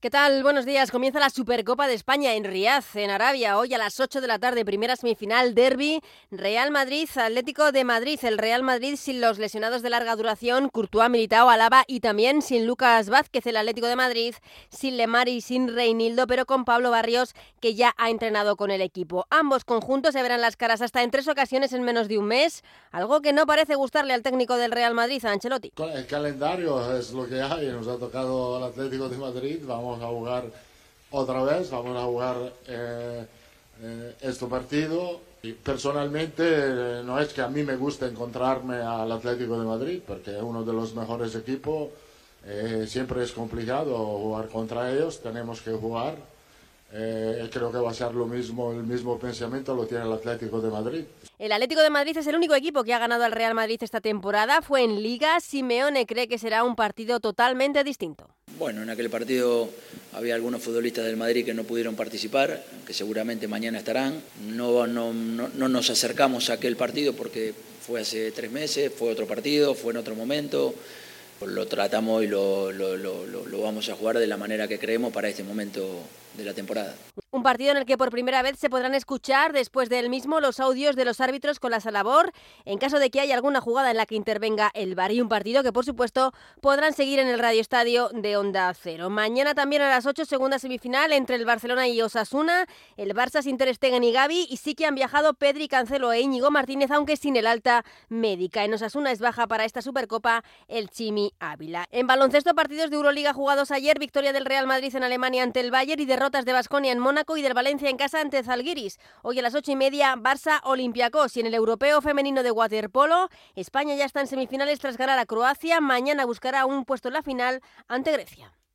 ¿Qué tal? Buenos días. Comienza la Supercopa de España en Riad, en Arabia. Hoy a las 8 de la tarde, primera semifinal, derby, Real Madrid, Atlético de Madrid. El Real Madrid sin los lesionados de larga duración, Courtois, Militao, Alaba y también sin Lucas Vázquez, el Atlético de Madrid, sin Lemar y sin Reinildo, pero con Pablo Barrios, que ya ha entrenado con el equipo. Ambos conjuntos se verán las caras hasta en tres ocasiones en menos de un mes, algo que no parece gustarle al técnico del Real Madrid, a Ancelotti. El calendario es lo que hay. Nos ha tocado al Atlético de Madrid. Vamos vamos a jugar otra vez, vamos a jugar eh, eh, este partido. Y personalmente eh, no es que a mí me guste encontrarme al Atlético de Madrid, porque es uno de los mejores equipos. siempre es complicado jugar contra ellos, tenemos que jugar. Creo que va a ser lo mismo, el mismo pensamiento lo tiene el Atlético de Madrid. El Atlético de Madrid es el único equipo que ha ganado al Real Madrid esta temporada. Fue en Liga. Simeone cree que será un partido totalmente distinto. Bueno, en aquel partido había algunos futbolistas del Madrid que no pudieron participar, que seguramente mañana estarán. No, no, no, nos acercamos a aquel partido porque fue hace tres meses, fue otro partido, fue en otro momento. Lo tratamos y lo, lo, lo, lo vamos a jugar de la manera que creemos para este momento de la temporada. Un partido en el que por primera vez se podrán escuchar después del mismo los audios de los árbitros con la labor en caso de que haya alguna jugada en la que intervenga el VAR y un partido que por supuesto podrán seguir en el Radio Estadio de Onda Cero. Mañana también a las 8 segunda semifinal entre el Barcelona y Osasuna, el Barça sin Ter Stegen y Gaby y sí que han viajado Pedri, Cancelo e Íñigo Martínez aunque sin el alta médica. En Osasuna es baja para esta Supercopa el Chimi Ávila. En baloncesto partidos de Euroliga jugados ayer, victoria del Real Madrid en Alemania ante el Bayern y derrotas de Basconia en Mónaco y del Valencia en casa ante Zalgiris. Hoy a las ocho y media, Barça Olympiacos y en el Europeo Femenino de Waterpolo, España ya está en semifinales tras ganar a Croacia. Mañana buscará un puesto en la final ante Grecia.